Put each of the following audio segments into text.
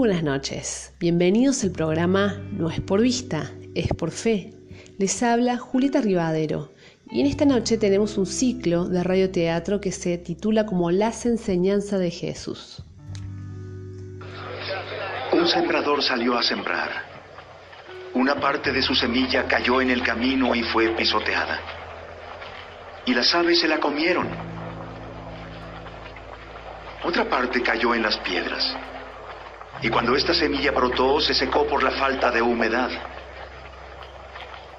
buenas noches. Bienvenidos al programa No es por vista, es por fe. Les habla Julieta Rivadero y en esta noche tenemos un ciclo de radioteatro que se titula como Las enseñanzas de Jesús. Un sembrador salió a sembrar. Una parte de su semilla cayó en el camino y fue pisoteada. Y las aves se la comieron. Otra parte cayó en las piedras. Y cuando esta semilla brotó, se secó por la falta de humedad.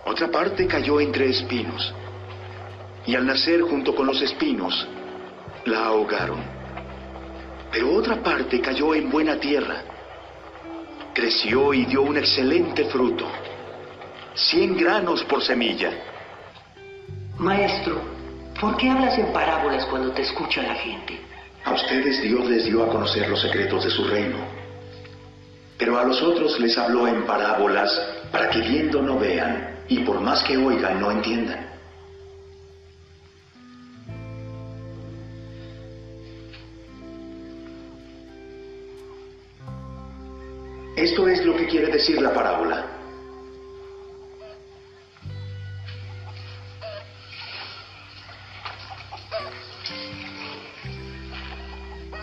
Otra parte cayó entre espinos y al nacer junto con los espinos, la ahogaron. Pero otra parte cayó en buena tierra, creció y dio un excelente fruto, cien granos por semilla. Maestro, ¿por qué hablas en parábolas cuando te escucha la gente? A ustedes Dios les dio a conocer los secretos de su reino, pero a los otros les habló en parábolas para que viendo no vean y por más que oigan no entiendan. Esto es lo que quiere decir la parábola.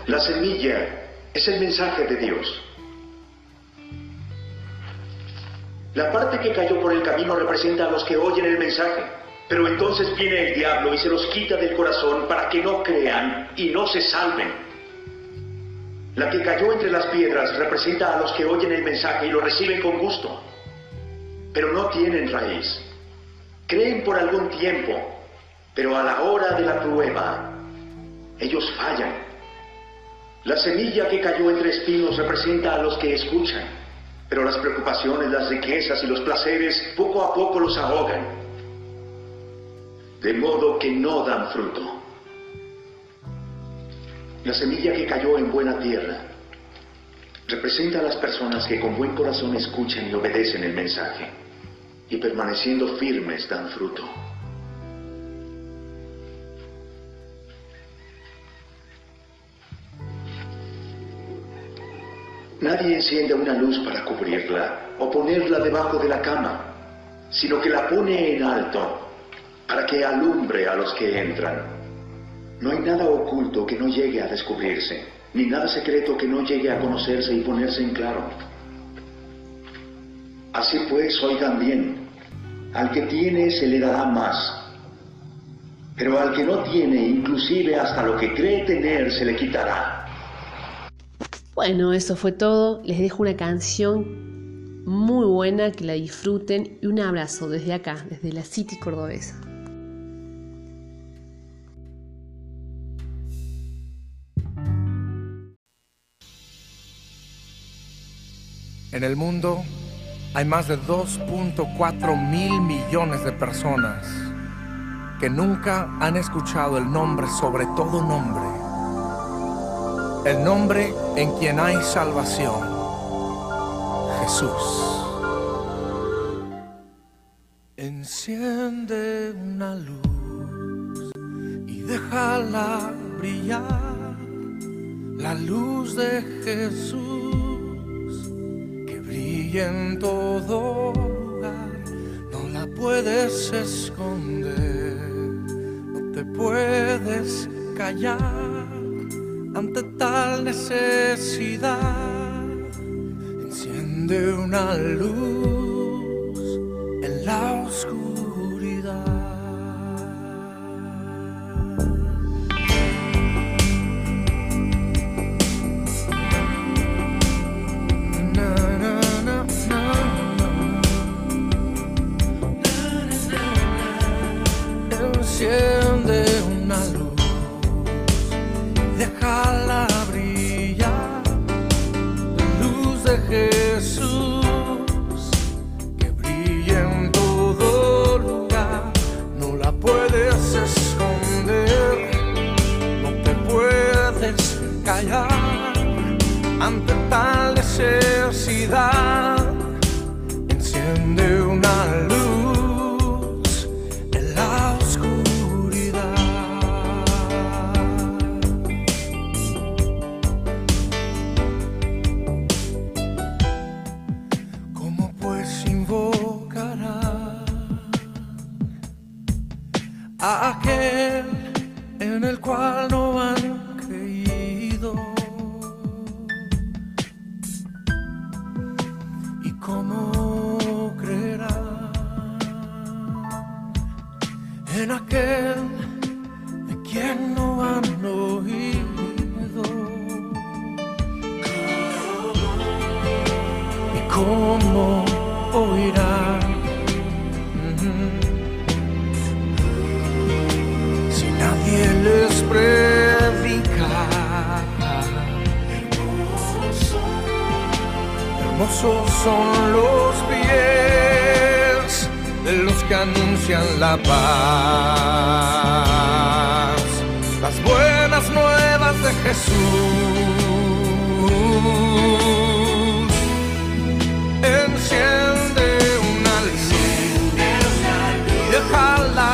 La semilla es el mensaje de Dios. La parte que cayó por el camino representa a los que oyen el mensaje, pero entonces viene el diablo y se los quita del corazón para que no crean y no se salven. La que cayó entre las piedras representa a los que oyen el mensaje y lo reciben con gusto, pero no tienen raíz. Creen por algún tiempo, pero a la hora de la prueba, ellos fallan. La semilla que cayó entre espinos representa a los que escuchan, pero las preocupaciones, las riquezas y los placeres poco a poco los ahogan, de modo que no dan fruto. La semilla que cayó en buena tierra representa a las personas que con buen corazón escuchan y obedecen el mensaje y permaneciendo firmes dan fruto. Nadie enciende una luz para cubrirla o ponerla debajo de la cama, sino que la pone en alto para que alumbre a los que entran. No hay nada oculto que no llegue a descubrirse, ni nada secreto que no llegue a conocerse y ponerse en claro. Así pues, oigan bien, al que tiene se le dará más, pero al que no tiene, inclusive hasta lo que cree tener, se le quitará. Bueno, eso fue todo. Les dejo una canción muy buena, que la disfruten y un abrazo desde acá, desde la City Cordobesa. En el mundo hay más de 2.4 mil millones de personas que nunca han escuchado el nombre sobre todo nombre. El nombre en quien hay salvación. Jesús. Enciende una luz y déjala brillar. La luz de Jesús y en todo lugar no la puedes esconder, no te puedes callar ante tal necesidad. Enciende una luz en la oscuridad. de tal necesidad. Enciende en aquel que anuncian la paz, las buenas nuevas de Jesús. Enciende una luz. Y déjala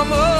amor.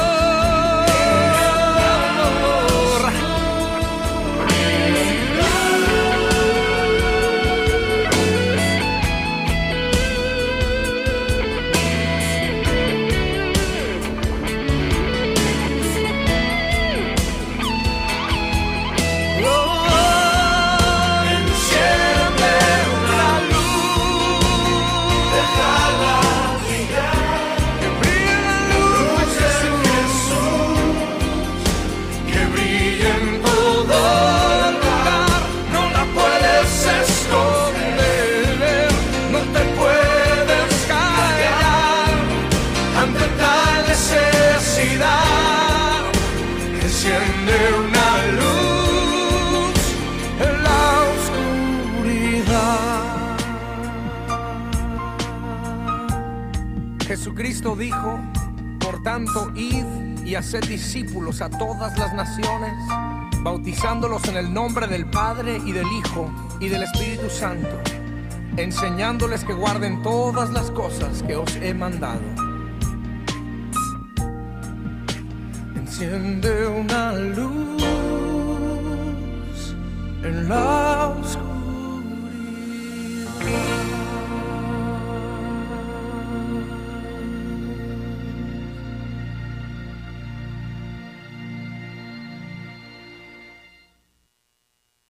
Enciende una luz en la oscuridad. Jesucristo dijo, por tanto, id y haced discípulos a todas las naciones, bautizándolos en el nombre del Padre y del Hijo y del Espíritu Santo, enseñándoles que guarden todas las cosas que os he mandado. Enciende una luz